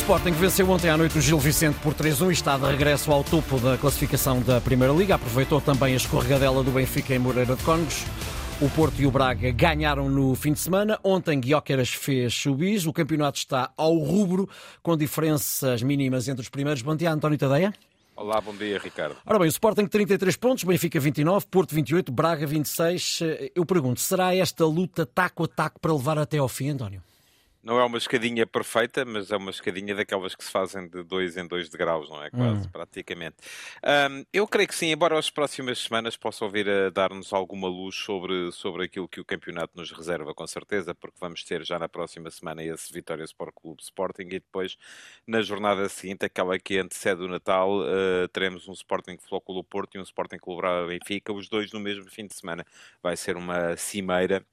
Sporting venceu ontem à noite o Gil Vicente por 3-1 e está de regresso ao topo da classificação da Primeira Liga. Aproveitou também a escorregadela do Benfica em Moreira de Cónegos. O Porto e o Braga ganharam no fim de semana. Ontem Guióqueras fez subis. O campeonato está ao rubro, com diferenças mínimas entre os primeiros. Bom dia, António Tadeia. Olá, bom dia, Ricardo. Ora bem, o Sporting 33 pontos, Benfica 29, Porto 28, Braga 26. Eu pergunto, será esta luta taco a taco para levar até ao fim, António? Não é uma escadinha perfeita, mas é uma escadinha daquelas que se fazem de dois em dois degraus, não é? Quase, hum. praticamente. Um, eu creio que sim, embora as próximas semanas possam vir a dar-nos alguma luz sobre, sobre aquilo que o campeonato nos reserva, com certeza, porque vamos ter já na próxima semana esse Vitória Sport Clube Sporting e depois, na jornada seguinte, aquela que antecede o Natal, uh, teremos um Sporting Flóculo Porto e um Sporting Clube Benfica, os dois no mesmo fim de semana. Vai ser uma cimeira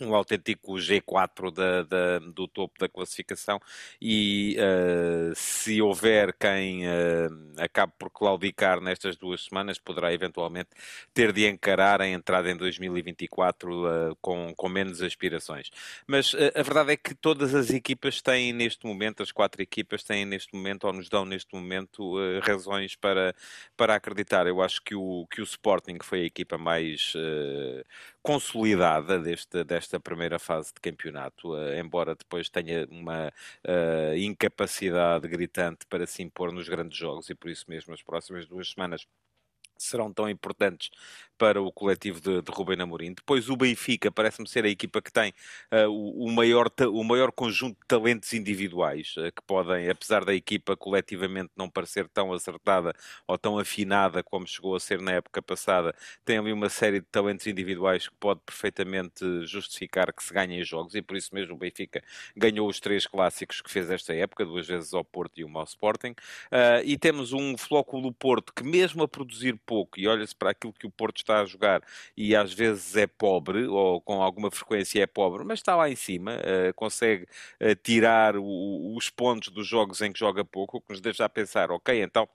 um autêntico G4 da, da, do topo da classificação e uh, se houver quem uh, acabe por claudicar nestas duas semanas, poderá eventualmente ter de encarar a entrada em 2024 uh, com, com menos aspirações. Mas a verdade é que todas as equipas têm neste momento, as quatro equipas têm neste momento, ou nos dão neste momento, razões para, para acreditar. Eu acho que o, que o Sporting foi a equipa mais consolidada deste, desta primeira fase de campeonato, uh, embora depois tenha uma uh, incapacidade gritante para se impor nos grandes jogos e por isso mesmo as próximas duas semanas serão tão importantes para o coletivo de, de Rubem Amorim. Depois o Benfica parece-me ser a equipa que tem uh, o, o, maior, o maior conjunto de talentos individuais uh, que podem, apesar da equipa coletivamente não parecer tão acertada ou tão afinada como chegou a ser na época passada, tem ali uma série de talentos individuais que pode perfeitamente justificar que se ganhem jogos e por isso mesmo o Benfica ganhou os três clássicos que fez esta época, duas vezes ao Porto e uma ao Sporting. Uh, e temos um Flóculo Porto que mesmo a produzir pouco e olha-se para aquilo que o Porto está está a jogar e às vezes é pobre, ou com alguma frequência é pobre, mas está lá em cima, uh, consegue uh, tirar o, os pontos dos jogos em que joga pouco, o que nos deixa a pensar, ok, então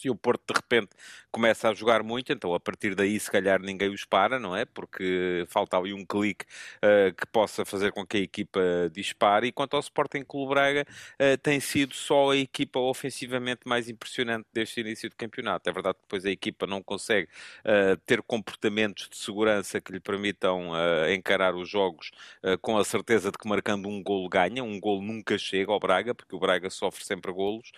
se o Porto de repente começa a jogar muito, então a partir daí se calhar ninguém os para, não é? Porque falta ali um clique uh, que possa fazer com que a equipa dispare. E quanto ao Sporting Clube Braga, uh, tem sido só a equipa ofensivamente mais impressionante deste início de campeonato. É verdade que depois a equipa não consegue uh, ter comportamentos de segurança que lhe permitam encarar os jogos com a certeza de que marcando um golo ganha. Um golo nunca chega ao Braga, porque o Braga sofre sempre golos,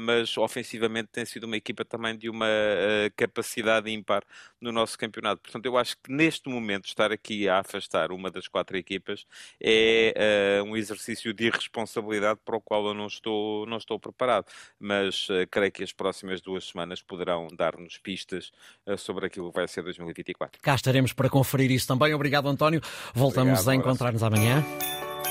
mas ofensivamente tem sido uma uma equipa também de uma uh, capacidade ímpar no nosso campeonato. Portanto, eu acho que neste momento estar aqui a afastar uma das quatro equipas é uh, um exercício de irresponsabilidade para o qual eu não estou, não estou preparado. Mas uh, creio que as próximas duas semanas poderão dar-nos pistas sobre aquilo que vai ser 2024. Cá estaremos para conferir isso também. Obrigado, António. Voltamos Obrigado, a encontrar-nos amanhã.